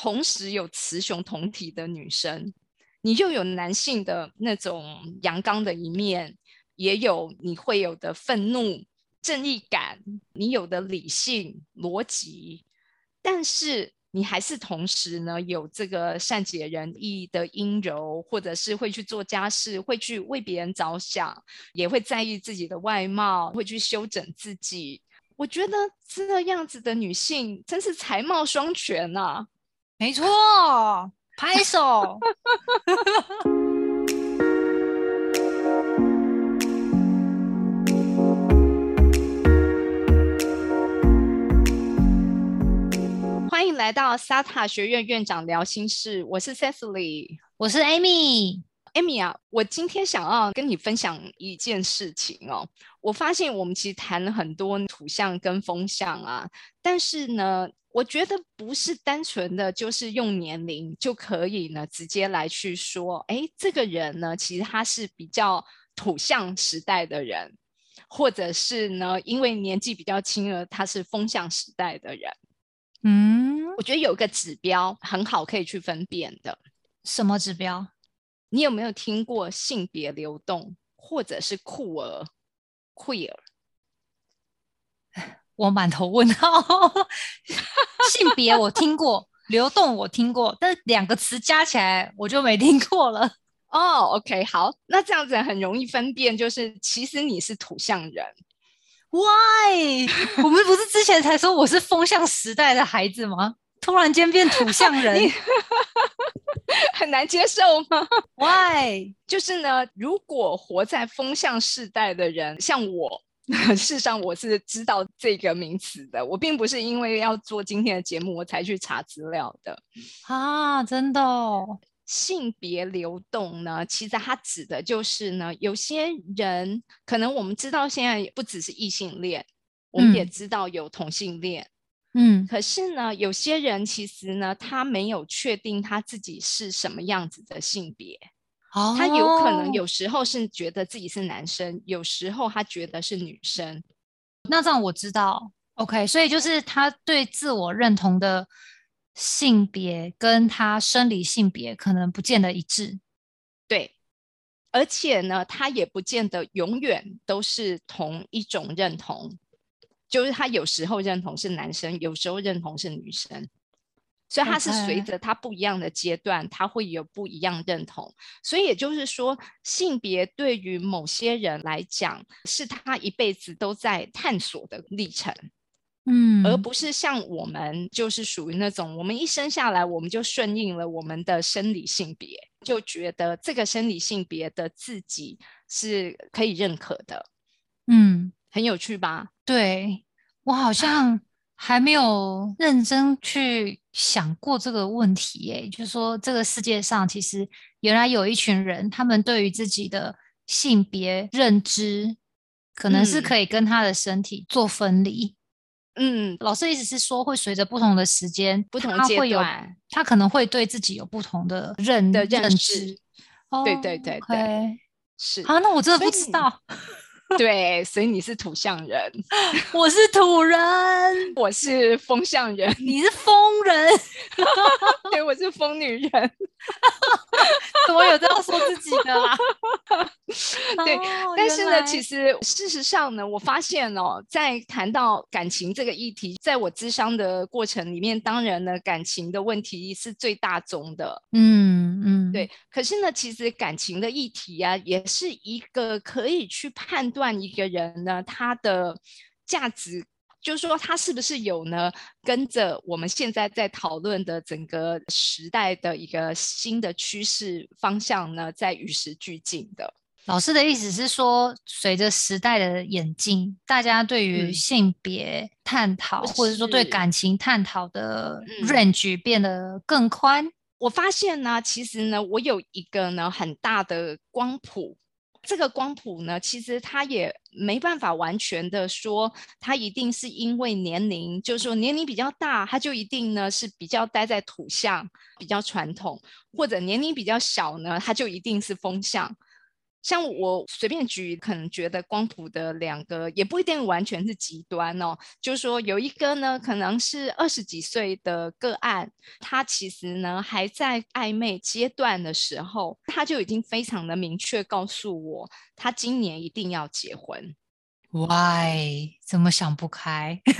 同时有雌雄同体的女生，你又有男性的那种阳刚的一面，也有你会有的愤怒、正义感，你有的理性、逻辑，但是。你还是同时呢，有这个善解人意的阴柔，或者是会去做家事，会去为别人着想，也会在意自己的外貌，会去修整自己。我觉得这样子的女性真是才貌双全呐！没错，拍手。欢迎来到 SATA 学院院长聊心事，我是 Cecily，我是 Amy。Amy 啊，我今天想要跟你分享一件事情哦。我发现我们其实谈了很多土象跟风象啊，但是呢，我觉得不是单纯的就是用年龄就可以呢直接来去说，哎，这个人呢，其实他是比较土象时代的人，或者是呢，因为年纪比较轻了，他是风象时代的人。嗯，我觉得有个指标很好，可以去分辨的。什么指标？你有没有听过性别流动，或者是酷儿 （queer）？我满头问号。性别我听过，流动我听过，但两个词加起来我就没听过了。哦，OK，好，那这样子很容易分辨，就是其实你是土象人。Why？我们不是之前才说我是风象时代的孩子吗？突然间变土象人，很难接受吗？Why？就是呢，如果活在风象世代的人，像我，事实上我是知道这个名词的。我并不是因为要做今天的节目我才去查资料的啊，真的。性别流动呢，其实它指的就是呢，有些人可能我们知道现在不只是异性恋，我们也知道有同性恋，嗯，可是呢，有些人其实呢，他没有确定他自己是什么样子的性别，哦，他有可能有时候是觉得自己是男生，有时候他觉得是女生，那这样我知道，OK，所以就是他对自我认同的。性别跟他生理性别可能不见得一致，对，而且呢，他也不见得永远都是同一种认同，就是他有时候认同是男生，有时候认同是女生，所以他是随着他不一样的阶段，他会有不一样认同。所以也就是说，性别对于某些人来讲，是他一辈子都在探索的历程。嗯，而不是像我们就是属于那种，我们一生下来我们就顺应了我们的生理性别，就觉得这个生理性别的自己是可以认可的。嗯，很有趣吧？对我好像还没有认真去想过这个问题。耶，就是说这个世界上其实原来有一群人，他们对于自己的性别认知，可能是可以跟他的身体做分离。嗯，老师的意思是说，会随着不同的时间、不同阶段，他可能会对自己有不同的认的认知。对对对对，是啊，那我真的不知道。对，所以你是土象人，我是土人，我是风象人，你是风人，对，我是风女人，怎么有这样说自己的啦？对，但是呢，其实事实上呢，我发现哦，在谈到感情这个议题，在我智商的过程里面，当然呢，感情的问题是最大宗的，嗯嗯，对。可是呢，其实感情的议题啊，也是一个可以去判断。断一个人呢，他的价值，就是说他是不是有呢？跟着我们现在在讨论的整个时代的一个新的趋势方向呢，在与时俱进的。老师的意思是说，随着时代的演进，大家对于性别探讨，或者说对感情探讨的 range 变得更宽。我发现呢，其实呢，我有一个呢很大的光谱。这个光谱呢，其实它也没办法完全的说，它一定是因为年龄，就是说年龄比较大，它就一定呢是比较待在土象，比较传统，或者年龄比较小呢，它就一定是风象。像我随便举，可能觉得光谱的两个也不一定完全是极端哦。就是说有一个呢，可能是二十几岁的个案，他其实呢还在暧昧阶段的时候，他就已经非常的明确告诉我，他今年一定要结婚。Why？怎么想不开？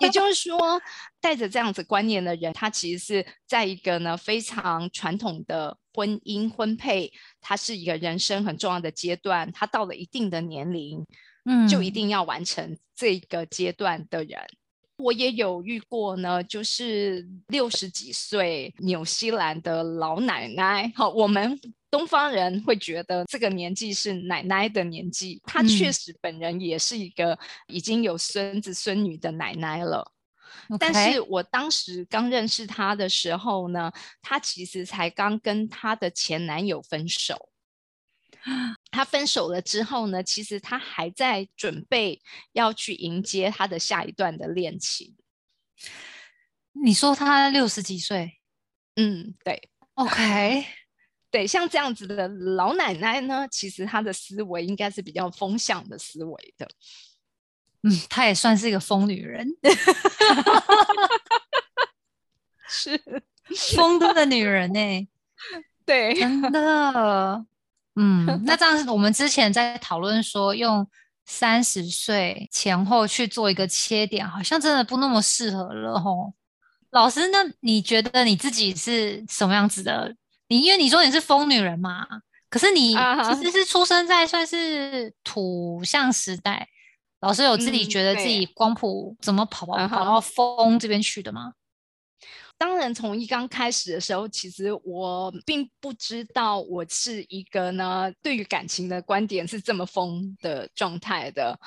也就是说，带着这样子观念的人，他其实是在一个呢非常传统的婚姻婚配，它是一个人生很重要的阶段。他到了一定的年龄，嗯，就一定要完成这个阶段的人。我也有遇过呢，就是六十几岁纽西兰的老奶奶。好，我们。东方人会觉得这个年纪是奶奶的年纪，她确实本人也是一个已经有孙子孙女的奶奶了。但是我当时刚认识她的时候呢，她其实才刚跟她的前男友分手。她分手了之后呢，其实她还在准备要去迎接她的下一段的恋情。你说她六十几岁？嗯，对。OK。对，像这样子的老奶奶呢，其实她的思维应该是比较风向的思维的。嗯，她也算是一个疯女人，是疯的女人呢。对，真的。嗯，那这样，我们之前在讨论说，用三十岁前后去做一个切点，好像真的不那么适合了吼。老师，那你觉得你自己是什么样子的？你因为你说你是疯女人嘛，可是你其实是出生在算是土象时代。老师有自己觉得自己光谱怎么跑跑跑到风这边去的吗？当然，从一刚开始的时候，其实我并不知道我是一个呢，对于感情的观点是这么疯的状态的。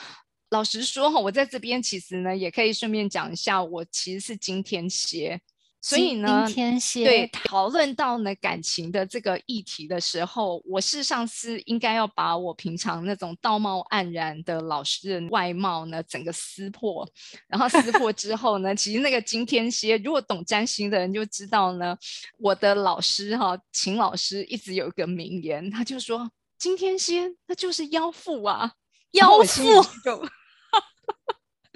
老实说哈，我在这边其实呢，也可以顺便讲一下，我其实是今天蝎。所以呢，对讨论到呢感情的这个议题的时候，我事实上是应该要把我平常那种道貌岸然的老实人外貌呢整个撕破，然后撕破之后呢，其实那个金天蝎，如果懂占星的人就知道呢，我的老师哈秦老师一直有一个名言，他就说金天蝎那就是妖妇啊，妖妇。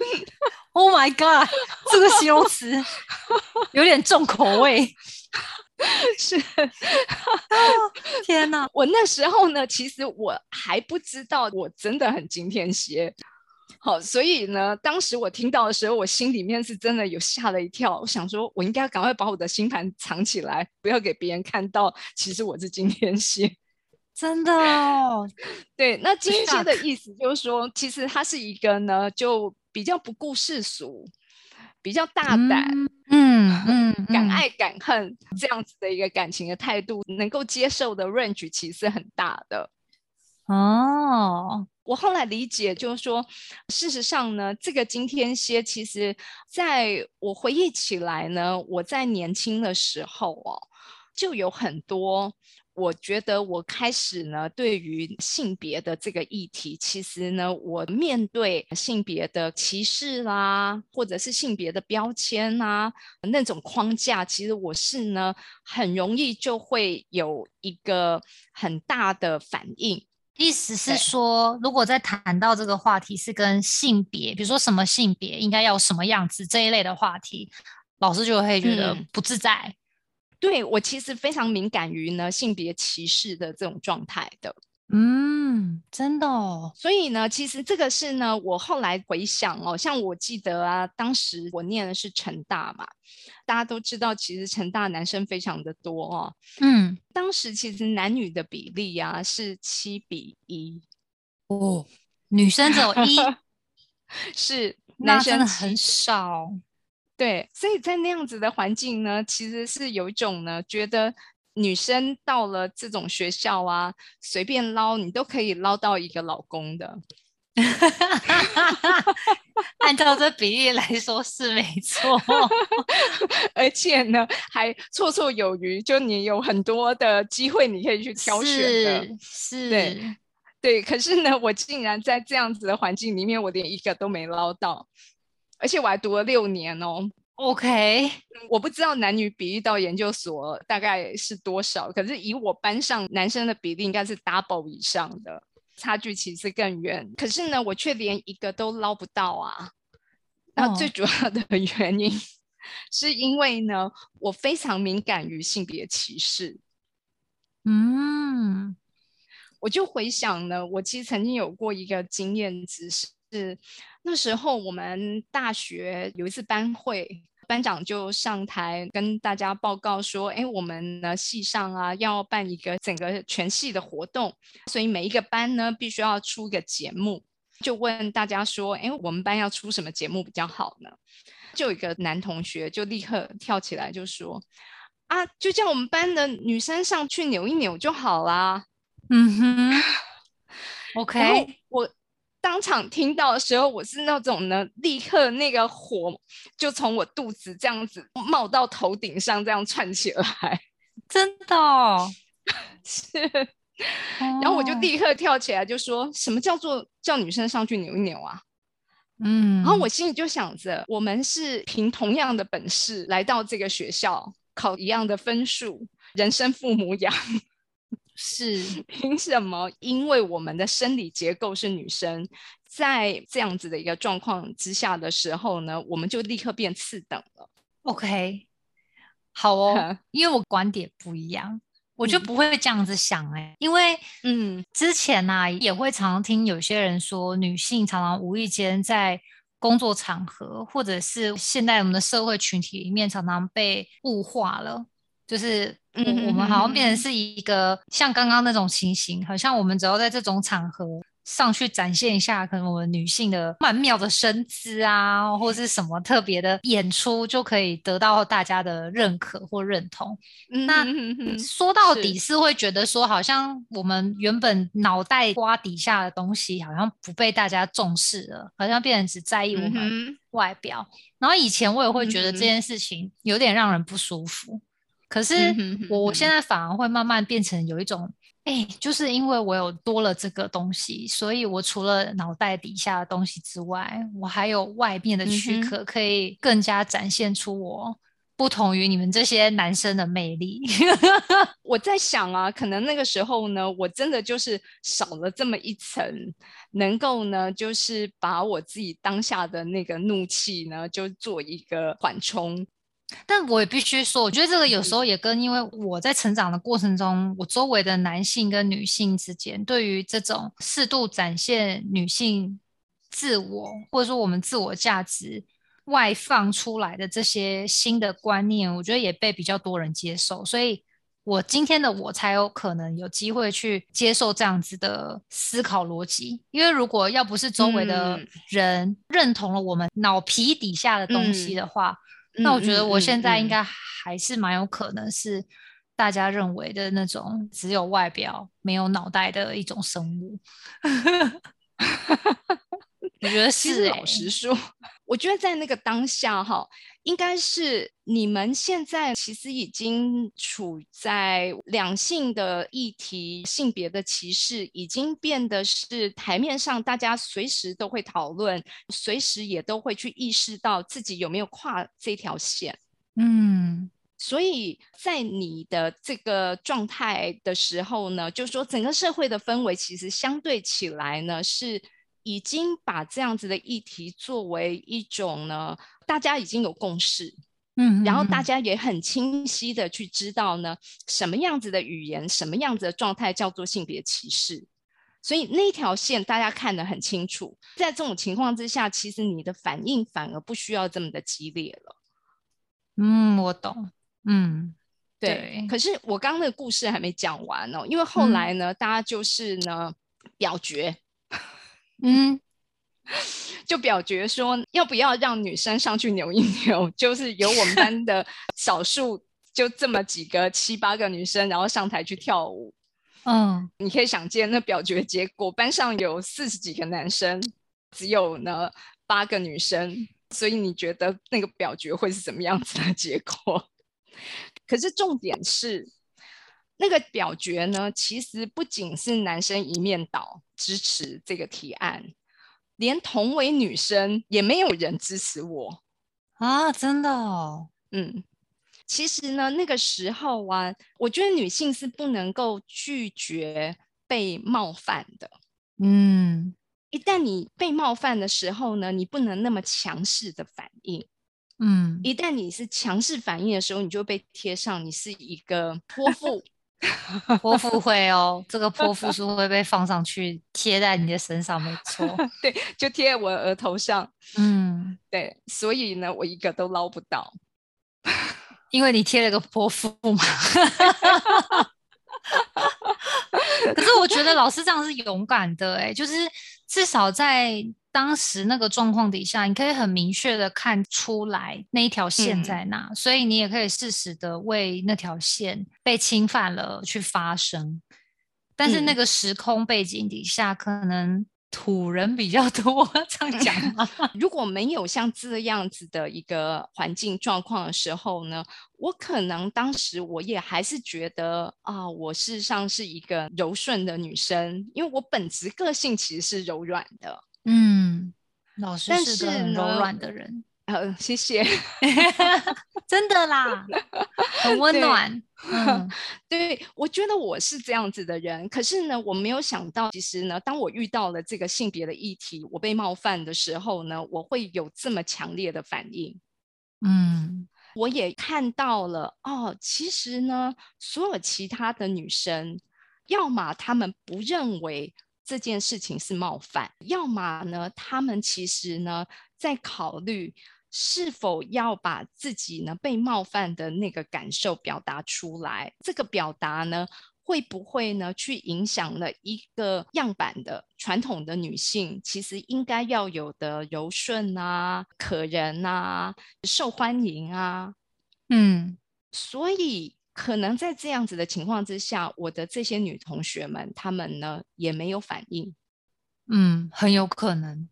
Oh my god，这个形容词 有点重口味。是，天哪！我那时候呢，其实我还不知道，我真的很惊天蝎。好，所以呢，当时我听到的时候，我心里面是真的有吓了一跳。我想说，我应该赶快把我的星盘藏起来，不要给别人看到。其实我是惊天蝎，真的。哦。对，那惊天蝎的 意思就是说，其实他是一个呢，就。比较不顾世俗，比较大胆，嗯嗯，敢爱敢恨这样子的一个感情的态度，能够接受的 range 其实很大的。哦，我后来理解就是说，事实上呢，这个金天蝎其实在我回忆起来呢，我在年轻的时候哦，就有很多。我觉得我开始呢，对于性别的这个议题，其实呢，我面对性别的歧视啦，或者是性别的标签啊，那种框架，其实我是呢，很容易就会有一个很大的反应。意思是说，如果在谈到这个话题是跟性别，比如说什么性别应该要什么样子这一类的话题，老师就会觉得不自在。对我其实非常敏感于呢性别歧视的这种状态的，嗯，真的哦。所以呢，其实这个是呢，我后来回想哦，像我记得啊，当时我念的是成大嘛，大家都知道，其实成大男生非常的多哦，嗯，当时其实男女的比例啊是七比一，哦，女生只有一，是男生很少。对，所以在那样子的环境呢，其实是有一种呢，觉得女生到了这种学校啊，随便捞你都可以捞到一个老公的。按照这比例来说是没错，而且呢还绰绰有余，就你有很多的机会你可以去挑选的。是，对，对。可是呢，我竟然在这样子的环境里面，我连一个都没捞到。而且我还读了六年哦，OK，我不知道男女比例到研究所大概是多少，可是以我班上男生的比例应该是 double 以上的，差距其实更远。可是呢，我却连一个都捞不到啊。那最主要的原因 是因为呢，我非常敏感于性别歧视。嗯，我就回想呢，我其实曾经有过一个经验，只是那时候我们大学有一次班会。班长就上台跟大家报告说：“哎，我们呢系上啊要办一个整个全系的活动，所以每一个班呢必须要出一个节目。就问大家说：哎，我们班要出什么节目比较好呢？就有一个男同学就立刻跳起来就说：啊，就叫我们班的女生上去扭一扭就好啦。嗯哼，OK，我。”当场听到的时候，我是那种呢，立刻那个火就从我肚子这样子冒到头顶上，这样窜起来，真的 是。然后我就立刻跳起来，就说什么叫做叫女生上去扭一扭啊？嗯。然后我心里就想着，我们是凭同样的本事来到这个学校，考一样的分数，人生父母养。是 凭什么？因为我们的生理结构是女生，在这样子的一个状况之下的时候呢，我们就立刻变次等了。OK，好哦，因为我观点不一样，我就不会这样子想哎。因为嗯，之前呢也会常听有些人说，女性常常无意间在工作场合，或者是现在我们的社会群体里面，常常被物化了。就是我我们好像变成是一个像刚刚那种情形，好像我们只要在这种场合上去展现一下，可能我们女性的曼妙的身姿啊，或是什么特别的演出，就可以得到大家的认可或认同。那说到底是会觉得说，好像我们原本脑袋瓜底下的东西，好像不被大家重视了，好像变成只在意我们外表。然后以前我也会觉得这件事情有点让人不舒服。可是我我现在反而会慢慢变成有一种，哎，就是因为我有多了这个东西，所以我除了脑袋底下的东西之外，我还有外面的躯壳，可以更加展现出我不同于你们这些男生的魅力。我在想啊，可能那个时候呢，我真的就是少了这么一层，能够呢，就是把我自己当下的那个怒气呢，就做一个缓冲。但我也必须说，我觉得这个有时候也跟因为我在成长的过程中，我周围的男性跟女性之间对于这种适度展现女性自我，或者说我们自我价值外放出来的这些新的观念，我觉得也被比较多人接受，所以我今天的我才有可能有机会去接受这样子的思考逻辑。因为如果要不是周围的人认同了我们脑皮底下的东西的话，那我觉得我现在应该还是蛮有可能是大家认为的那种只有外表没有脑袋的一种生物。我觉得是老实说，我觉得在那个当下哈。应该是你们现在其实已经处在两性的议题、性别的歧视，已经变得是台面上，大家随时都会讨论，随时也都会去意识到自己有没有跨这条线。嗯，所以在你的这个状态的时候呢，就是说整个社会的氛围其实相对起来呢是。已经把这样子的议题作为一种呢，大家已经有共识，嗯，然后大家也很清晰的去知道呢，什么样子的语言，什么样子的状态叫做性别歧视，所以那条线大家看得很清楚。在这种情况之下，其实你的反应反而不需要这么的激烈了。嗯，我懂。嗯，对。可是我刚刚的故事还没讲完哦，因为后来呢，大家就是呢表决。嗯，就表决说要不要让女生上去扭一扭，就是由我们班的少数就这么几个七八个女生，然后上台去跳舞。嗯，你可以想见那表决结果，班上有四十几个男生，只有呢八个女生，所以你觉得那个表决会是什么样子的结果？可是重点是。那个表决呢，其实不仅是男生一面倒支持这个提案，连同为女生也没有人支持我。啊，真的哦，嗯，其实呢，那个时候啊，我觉得女性是不能够拒绝被冒犯的。嗯一旦你被冒犯的时候呢，你不能那么强势的反应。嗯，一旦你是强势反应的时候，你就被贴上你是一个泼妇。泼妇会哦，这个泼妇是会被放上去贴在你的身上，没错。对，就贴在我的额头上。嗯，对，所以呢，我一个都捞不到。因为你贴了个泼妇嘛。可是我觉得老师这样是勇敢的，哎，就是至少在当时那个状况底下，你可以很明确的看出来那一条线在哪，所以你也可以适时的为那条线被侵犯了去发声。但是那个时空背景底下，可能土人比较多，这样讲吗？如果没有像这样子的一个环境状况的时候呢，我可能当时我也还是觉得啊，我事实上是一个柔顺的女生，因为我本质个性其实是柔软的。嗯，老师但是个很柔呢软的人，呃，谢谢。真的啦，很温暖。嗯 对，我觉得我是这样子的人，可是呢，我没有想到，其实呢，当我遇到了这个性别的议题，我被冒犯的时候呢，我会有这么强烈的反应。嗯我也看到了，哦，其实呢，所有其他的女生，要么她们不认为这件事情是冒犯，要么呢，他们其实呢，在考虑是否要把自己呢被冒犯的那个感受表达出来。这个表达呢，会不会呢去影响了一个样板的传统的女性，其实应该要有的柔顺啊、可人啊、受欢迎啊？嗯所以可能在这样子的情况之下，我的这些女同学们，她们呢也没有反应。嗯，很有可能。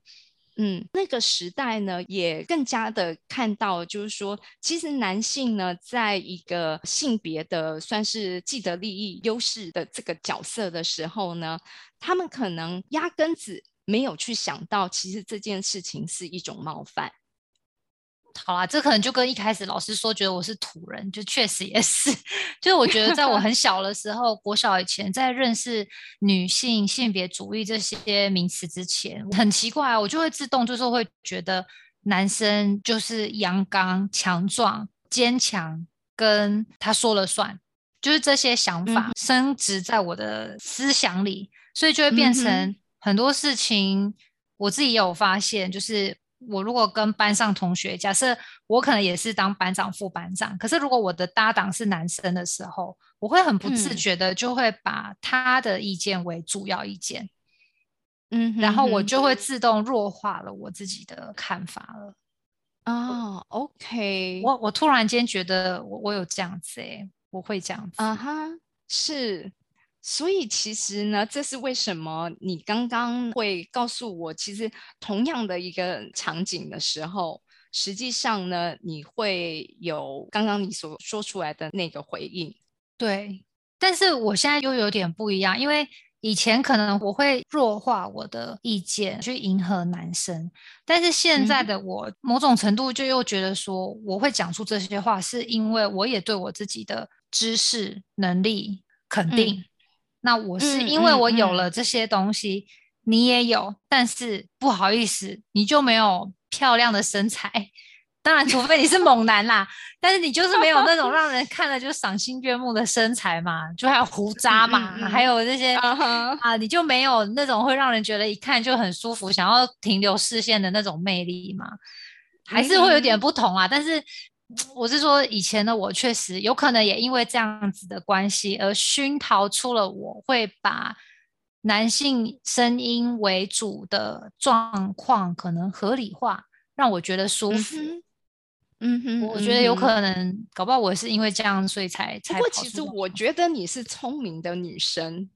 嗯，那个时代呢，也更加的看到，就是说，其实男性呢，在一个性别的算是既得利益优势的这个角色的时候呢，他们可能压根子没有去想到，其实这件事情是一种冒犯。好啦，这可能就跟一开始老师说觉得我是土人，就确实也是。就是我觉得在我很 小的时候，国小以前，在认识女性性别主义这些名词之前，很奇怪啊，我就会自动就是会觉得男生就是阳刚、强壮、坚强，跟他说了算，就是这些想法升值在我的思想里，所以就会变成很多事情，我自己也有发现，就是我如果跟班上同学，假设我可能也是当班长、副班长，可是如果我的搭档是男生的时候，我会很不自嗯觉的就会把他的意见为主要意见，嗯哼然后我就会自动弱化了我自己的看法了。哦，OK，我我突然间觉得我我有这样子诶、我会这样子。啊哈，是，所以其实呢，这是为什么你刚刚会告诉我，其实同样的一个场景的时候，实际上呢，你会有刚刚你所说出来的那个回应。对，但是我现在又有点不一样，因为以前可能我会弱化我的意见去迎合男生，但是现在嗯的我某种程度就又觉得说，我会讲出这些话，是因为我也对我自己的知识能力肯定。那我是嗯因为嗯我有嗯了这些东西，你也有，但是不好意思，你就没有漂亮的身材。当然，除非你是猛男啦，但是你就是没有那种让人看了就赏心悦目的身材嘛，就还有胡渣嘛，嗯嗯还有这些啊你就没有那种会让人觉得一看就很舒服，想要停留视线的那种魅力嘛，还是会有点嗯不同啊。但是我是说，以前的我确实有可能也因为这样子的关系，而熏陶出了我会把男性声音为主的状况可能合理化，让我觉得舒服。嗯哼，嗯哼，我觉得有可能，搞不好我是因为这样，所以才才不过，其实我觉得你是聪明的女生。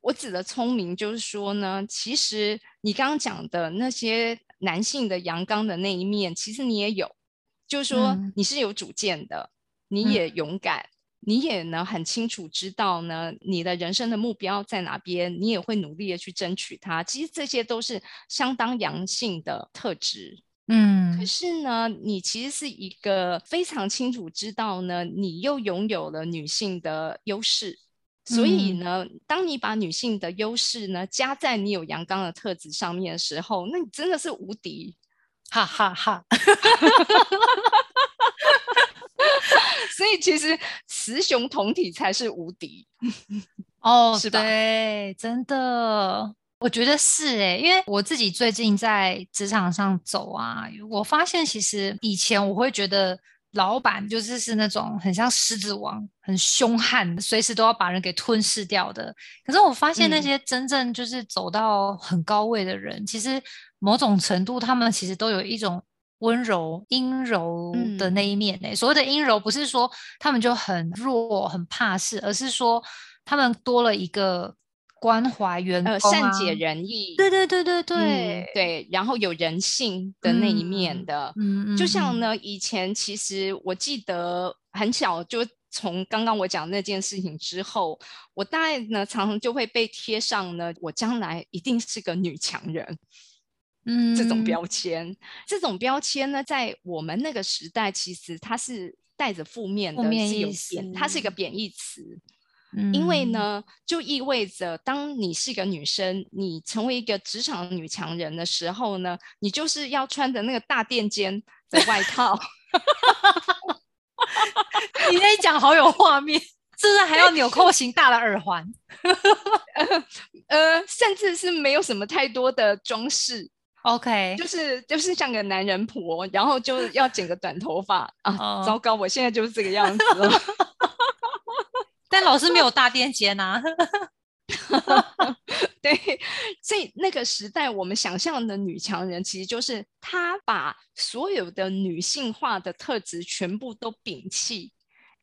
我指的聪明，就是说呢，其实你刚刚讲的那些男性的阳刚的那一面，其实你也有，就是说嗯。你是有主见的，你嗯。也勇敢，你也能很清楚知道呢你的人生的目标在哪边，你也会努力的去争取它。其实这些都是相当阳性的特质。嗯，可是呢，你其实是一个非常清楚知道呢，你又拥有了女性的优势，所以呢，当你把女性的优势呢加在你有阳刚的特质上面的时候，那你真的是无敌，哈哈哈。所以其实雌雄同体才是无敌 哦，是吧对，真的，我觉得是诶，因为我自己最近在职场上走啊，我发现其实以前我会觉得老板就是是那种很像狮子王，很凶悍，随时都要把人给吞噬掉的。可是我发现那嗯些真正就是走到很高位的人，其实某种程度他们其实都有一种。温柔、阴柔的嗯那一面呢、所谓的阴柔，不是说他们就很弱、很怕事，而是说他们多了一个关怀员工、呃，啊，善解人意，对对对对对、嗯对，然后有人性的那一面嗯的，嗯，就像呢，以前其实我记得很小，就从刚刚我讲那件事情之后，我大概呢常常就会被贴上呢，我将来一定是个女强人嗯这种标签。这种标签呢，在我们那个时代，其实它是带着负面的，是有贬，它是一个思贬义词。嗯，因为呢，就意味着当你是一个女生，你成为一个职场女强人的时候呢，你就是要穿着那个大垫肩的外套，你那一讲好有画面，是不是还要纽扣型大的耳环？呃，甚至是没有什么太多的装饰，OK，就是就是像个男人婆，然后就要剪个短头发啊，哦糟糕，我现在就是这个样子了。但老师没有大垫肩啊。对，所以那个时代，我们想象的女强人，其实就是她把所有的女性化的特质全部都摒弃。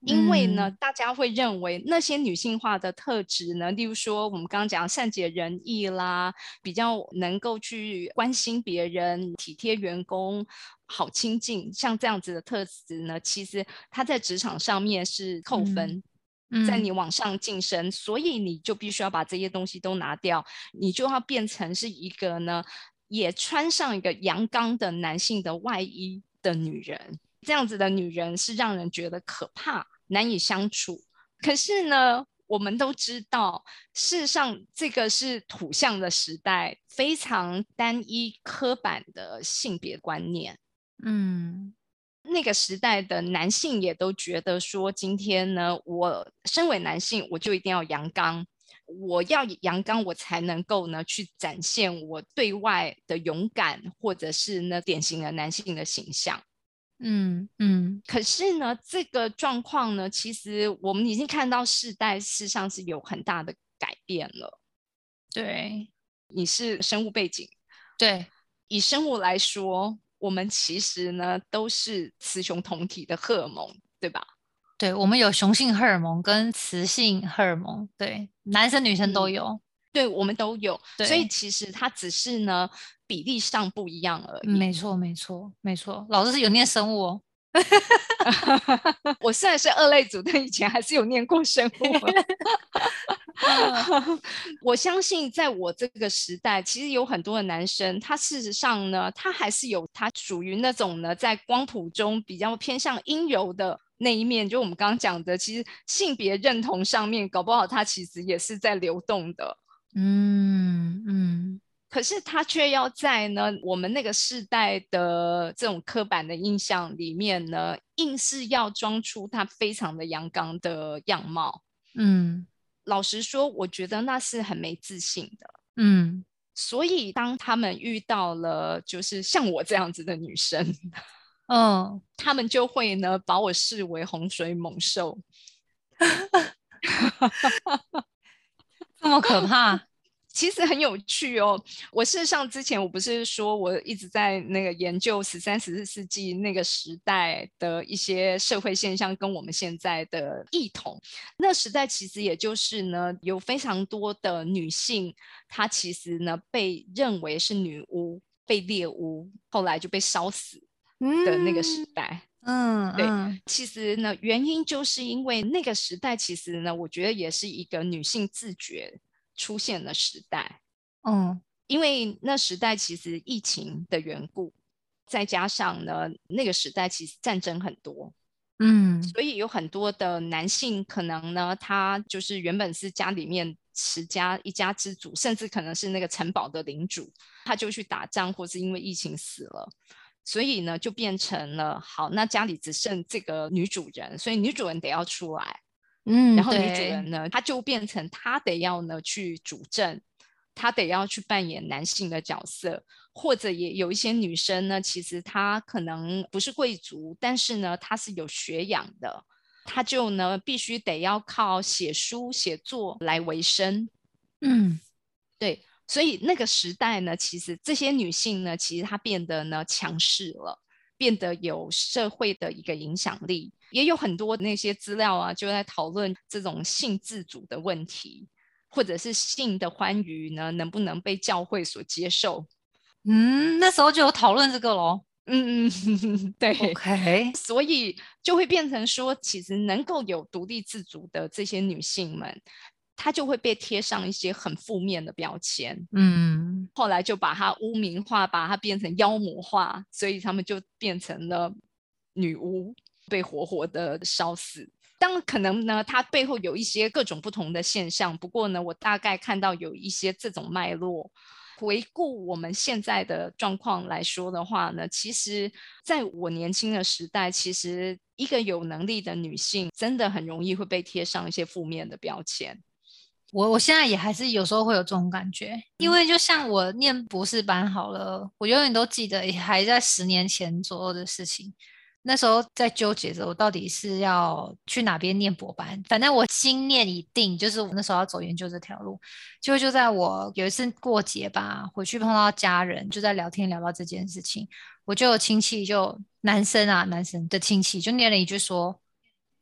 因为呢，嗯大家会认为那些女性化的特质呢，例如说我们刚刚讲善解人意啦，比较能够去关心别人、体贴员工、好亲近，像这样子的特质呢，其实它在职场上面是扣分。在嗯你往上晋升，所以你就必须要把这些东西都拿掉，你就要变成是一个呢，也穿上一个阳刚的男性的外衣的女人。这样子的女人是让人觉得可怕、难以相处。可是呢，我们都知道，事实上这个是土象的时代，非常单一、刻板的性别观念。嗯那个时代的男性也都觉得说，今天呢，我身为男性，我就一定要阳刚，我要阳刚，我才能够呢去展现我对外的勇敢，或者是呢典型的男性的形象。嗯嗯可是呢，这个状况呢，其实我们已经看到世代事实上是有很大的改变了。对你是生物背景，对，以生物来说，我们其实呢都是雌雄同体的荷尔蒙，对吧？对，我们有雄性荷尔蒙跟雌性荷尔蒙，对，男生女生都嗯有。对，我们都有，所以其实它只是呢比例上不一样而已。没错，没错，没错。老师是有念生物哦。我虽然是二类组，但以前还是有念过生物啊。我相信，在我这个时代，其实有很多的男生，他事实上呢，他还是有他属于那种呢，在光谱中比较偏向阴柔的那一面。就我们刚刚讲的，其实性别认同上面，搞不好他其实也是在流动的。嗯嗯可是他却要在呢我们那个世代的这种刻板的印象里面呢，硬是要装出他非常的阳刚的样貌。嗯老实说，我觉得那是很没自信的。嗯所以当他们遇到了就是像我这样子的女生，嗯，他们就会呢把我视为洪水猛兽。这么可怕。其实很有趣哦。我事实上之前我不是说我一直在那个研究十三、十四世纪那个时代的一些社会现象跟我们现在的异同。那时代其实也就是呢，有非常多的女性，她其实呢被认为是女巫、被猎巫，后来就被烧死的那个时代。嗯，对嗯其实呢，原因就是因为那个时代，其实呢，我觉得也是一个女性自觉出现的时代。嗯因为那时代其实疫情的缘故，再加上呢，那个时代其实战争很多，嗯所以有很多的男性可能呢，他就是原本是家里面持家一家之主，甚至可能是那个城堡的领主，他就去打仗，或是因为疫情死了。所以呢，就变成了好，那家里只剩这个女主人，所以女主人得要出来，嗯，然后女主人呢，她就变成她得要呢去主政，她得要去扮演男性的角色，或者也有一些女生呢，其实她可能不是贵族，但是呢，她是有学养的，她就呢必须得要靠写书写作来维生。嗯对，所以那个时代呢，其实这些女性呢，其实她变得呢强势了，变得有社会的一个影响力，也有很多那些资料啊，就在讨论这种性自主的问题，或者是性的欢愉呢，能不能被教会所接受？嗯，那时候就有讨论这个咯。嗯嗯，对。OK，所以就会变成说，其实能够有独立自主的这些女性们，她就会被贴上一些很负面的标签。嗯后来就把它污名化，把它变成妖魔化，所以他们就变成了女巫，被活活的烧死。当然，可能呢，它背后有一些各种不同的现象。不过呢，我大概看到有一些这种脉络。回顾我们现在的状况来说的话呢，其实在我年轻的时代，其实一个有能力的女性，真的很容易会被贴上一些负面的标签。我我现在也还是有时候会有这种感觉，因为就像我念博士班好了，我永远都记得还在十年前左右的事情。那时候在纠结着我到底是要去哪边念博班，反正我心念已定，就是我那时候要走研究这条路。结果就在我有一次过节吧，回去碰到家人，就在聊天聊到这件事情，我就有亲戚就男生啊，男生的亲戚就念了一句说：“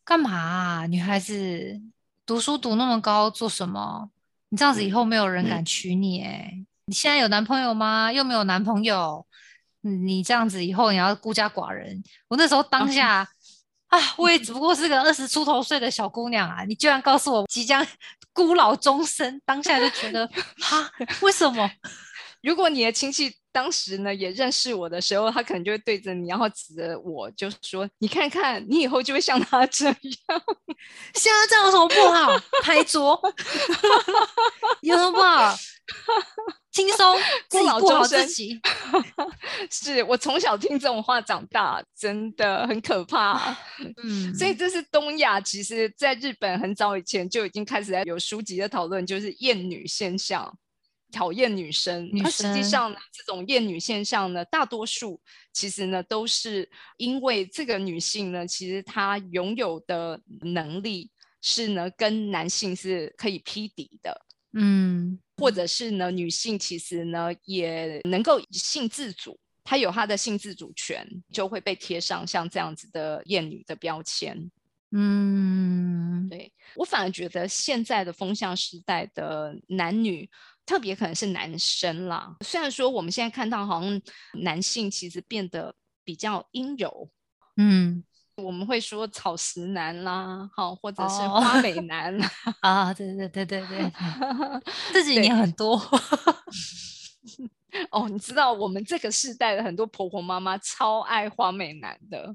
干嘛啊，女孩子读书读那么高做什么？你这样子以后没有人敢娶你诶、你现在有男朋友吗？又没有男朋友，嗯你这样子以后你要孤家寡人。我那时候当下 啊，我也只不过是个二十出头岁的小姑娘啊，你居然告诉我即将 孤老终生，当下就觉得 哈，为什么？如果你的亲戚当时呢也认识我的时候，他可能就会对着你，然后指着我就说：“你看看，你以后就会像他这样。像他这样有什么不好？拍桌有什么不好？轻松自己 老过好自己。是我从小听这种话长大，真的很可怕。嗯，所以这是东亚，其实在日本很早以前就已经开始在有书籍的讨论，就是厌女现象。讨厌女生，女那实际上呢，这种厌女现象呢，大多数其实呢都是因为这个女性呢，其实她拥有的能力是呢跟男性是可以匹敌的，嗯或者是呢女性其实呢也能够性自主，她有她的性自主权，就会被贴上像这样子的厌女的标签。嗯对我反而觉得现在的风向时代的男女，特别可能是男生啦。虽然说我们现在看到好像男性其实变得比较阴柔，嗯我们会说草食男啦，好，或者是哦花美 男啦。啊，对对对对对，这几年很多。哦，你知道我们这个世代的很多婆婆妈妈超爱花美男的。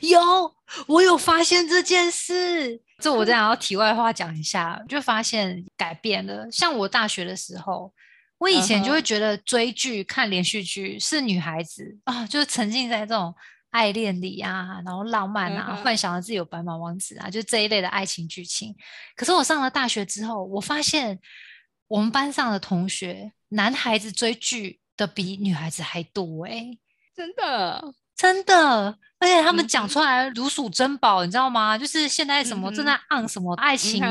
有，我有发现这件事。这我这样要题外话讲一下，就发现改变了。像我大学的时候，我以前就嗯会觉得追剧、看连续剧是女孩子啊，就是沉浸在这种爱恋里啊，然后浪漫啊，嗯幻想着自己有白马王子啊，就这一类的爱情剧情。可是我上了大学之后，我发现我们班上的同学，男孩子追剧的比女孩子还多诶、真的，真的，而且他们讲出来如数珍宝，你知道吗？就是现在什么嗯正在 on 什么爱情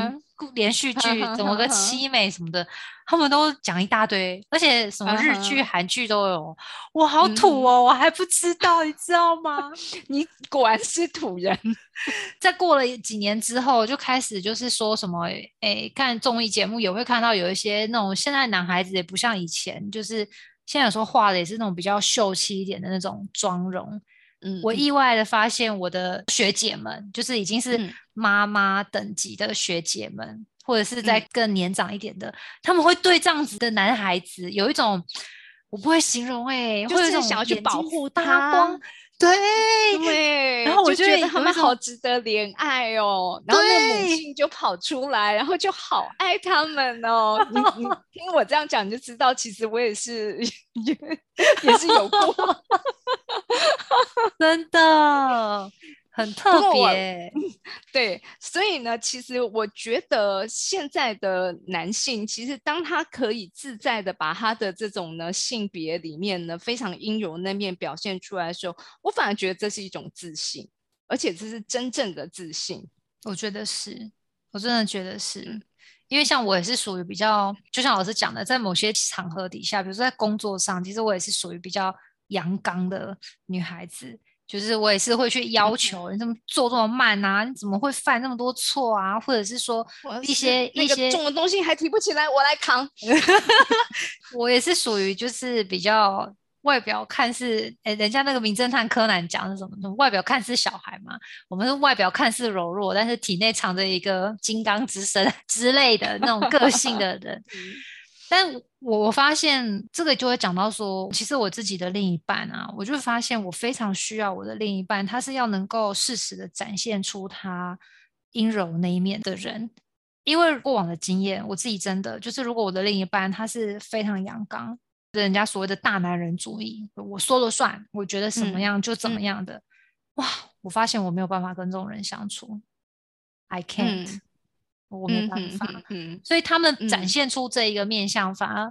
连续剧，哈怎么个凄美什么的，他们都讲一大堆，而且什么日剧、韩剧都有。我好嗯土哦，我还不知道，你知道吗？你果然是土人。在过了几年之后，就开始就是说什么，哎，看综艺节目也会看到有一些那种现在男孩子也不像以前，就是现在有时候画的也是那种比较秀气一点的那种妆容。嗯我意外的发现，我的学姐们，就是已经是嗯妈妈等级的学姐们，或者是在嗯更年长一点的，他们会对这样子的男孩子有一种我不会形容哎，就是想要去保护他。对对，然后我就觉得他们好值得怜爱哦。然后那母亲就跑出来，然后就好爱他们哦。你你 听我这样讲，你就知道，其实我也是也 也是有过，真的。很特别，对，所以呢，其实我觉得现在的男性，其实当他可以自在的把他的这种呢性别里面呢非常阴柔那面表现出来的时候，我反而觉得这是一种自信，而且这是真正的自信。我觉得是，我真的觉得是，因为像我也是属于比较，就像老师讲的，在某些场合底下，比如说在工作上，其实我也是属于比较阳刚的女孩子。就是我也是会去要求你怎么做这么慢啊？你怎么会犯那么多错啊？或者是说一些一些重的东西还提不起来，我来扛。我也是属于就是比较外表看似哎，人家那个名侦探柯南讲的什么？外表看似小孩嘛，我们是外表看似柔弱，但是体内藏着一个金刚之身 之类的那种个性的人。但我我发现这个就会讲到说，其实我自己的另一半啊，我就发现我非常需要我的另一半，他是要能够适时的展现出他阴柔那一面的人。因为过往的经验，我自己真的就是，如果我的另一半他是非常阳刚，人家所谓的大男人主义，我说了算，我觉得什么样就怎么样的，哇，我发现我没有办法跟这种人相处，I can't。我没办法，嗯所以他们展现出这一个面相，反而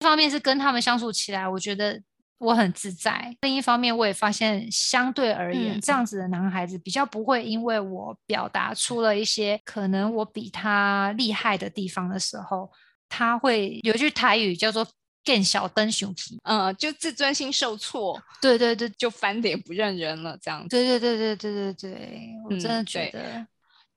一方面是跟他们相处起来，我觉得我很自在；另一方面，我也发现相对而言，这样子的男孩子比较不会因为我表达出了一些可能我比他厉害的地方的时候，他会有一句台语叫做“更小灯熊皮”，嗯，就自尊心受挫，对对对，就翻脸不认人了，这样。对对对对对对对，我真的觉得。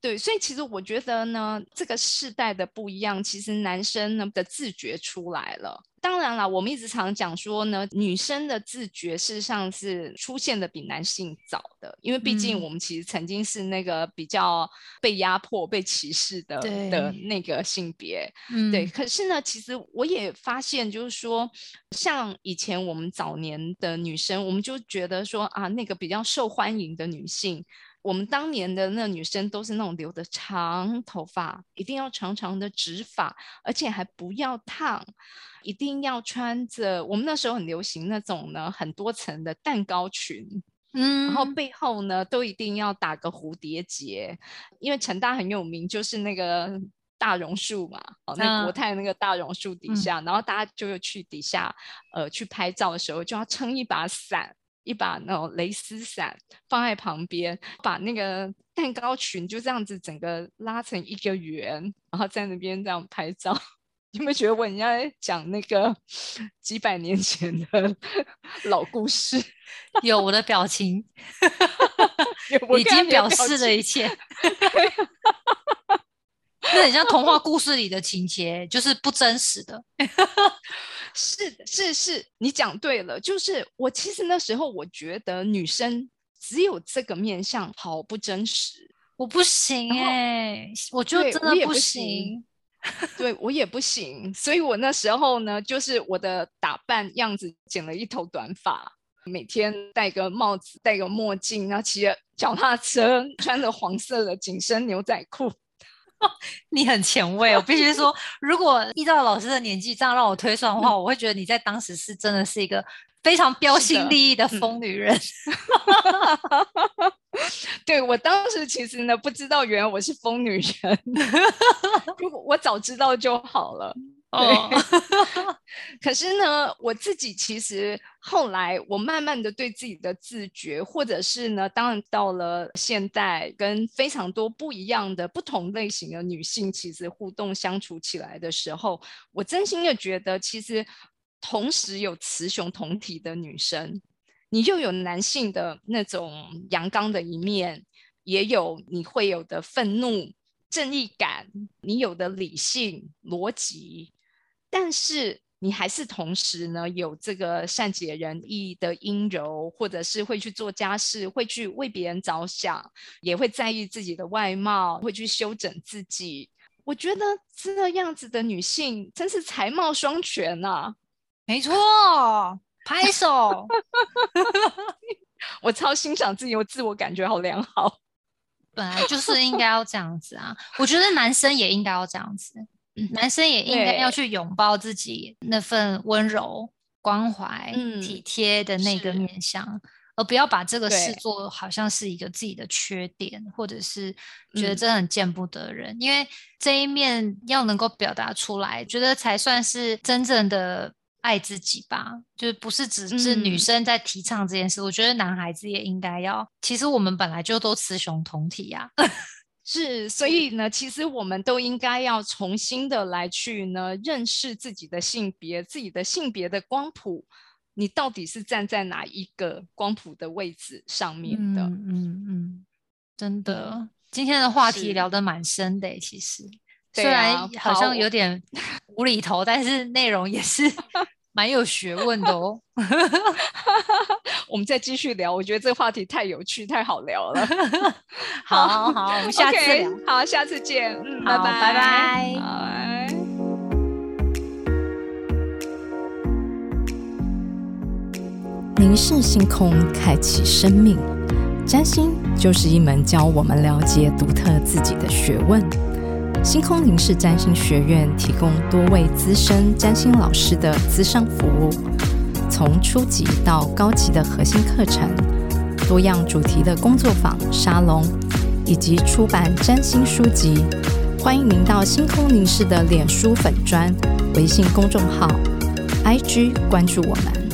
对，所以其实我觉得呢，这个世代的不一样，其实男生呢的自觉出来了。当然啦，我们一直常讲说呢，女生的自觉事实上是出现的比男性早的，因为毕竟我们其实曾经是那个比较被压迫、被歧视的的那个性别。对，可是呢，其实我也发现，就是说，像以前我们早年的女生，我们就觉得说啊，那个比较受欢迎的女性。我们当年的那女生都是那种留的长头发，一定要长长的直发，而且还不要烫，一定要穿着。我们那时候很流行那种呢，很多层的蛋糕裙，嗯，然后背后呢都一定要打个蝴蝶结，因为成大很有名，就是那个大榕树嘛，哦，那国泰那个大榕树底下，然后大家就去底下，呃，去拍照的时候就要撑一把伞。一把那种蕾丝伞放在旁边，把那个蛋糕裙就这样子整个拉成一个圆，然后在那边这样拍照。有没有觉得我人家讲那个 几百年前的 老故事？有我的表情，已经表示了一切。那很像童话故事里的情节，就是不真实的。是是是，你讲对了。就是我其实那时候我觉得女生只有这个面相好不真实，我不行哎，我就真的不行。对我也不行，所以我那时候呢，就是我的打扮样子剪了一头短发，每天戴个帽子，戴个墨镜，然后骑着脚踏车，穿着黄色的紧身牛仔裤。你很前卫，我必须说，如果依照老师的年纪这样让我推算的话，我会觉得你在当时是真的是一个非常标新立异的疯女人。对我当时其实呢，不知道原来我是疯女人，如果我早知道就好了。哦，可是呢，我自己其实后来我慢慢的对自己的自觉，或者是呢，当然到了现代，跟非常多不一样的不同类型的女性其实互动相处起来的时候，我真心的觉得，其实同时有雌雄同体的女生，你又有男性的那种阳刚的一面，也有你会有的愤怒、正义感，你有的理性、逻辑。但是你还是同时呢，有这个善解人意的阴柔，或者是会去做家事，会去为别人着想，也会在意自己的外貌，会去修整自己。我觉得这样子的女性真是才貌双全呐。没错，拍手。我超欣赏自己，我自我感觉好良好。本来就是应该要这样子啊！我觉得男生也应该要这样子，男生也应该要去拥抱自己那份温柔、关怀、体贴的那个面相，而不要把这个视作好像是一个自己的缺点，或者是觉得这很见不得人。因为这一面要能够表达出来，觉得才算是真正的。爱自己吧，就是不是只是女生在提倡这件事。我觉得男孩子也应该要。其实我们本来就都雌雄同体呀，是。所以呢，其实我们都应该要重新的来去呢认识自己的性别，自己的性别的光谱，你到底是站在哪一个光谱的位置上面的？嗯嗯，真的，今天的话题聊得蛮深的，其实。虽然好像有点 无厘头，但是内容也是 蛮有学问的哦。我们再继续聊，我觉得这个话题太有趣、太好聊了。好好，我们下次聊。好，下次见。嗯，拜拜，拜拜。凝视星空，开启生命。占星就是一门教我们了解独特自己的学问。星空凝视占星学院提供多位资深占星老师的资商服务，从初级到高级的核心课程，多样主题的工作坊、沙龙，以及出版占星书籍。欢迎您到星空凝视的脸书粉砖、微信公众号、IG 关注我们。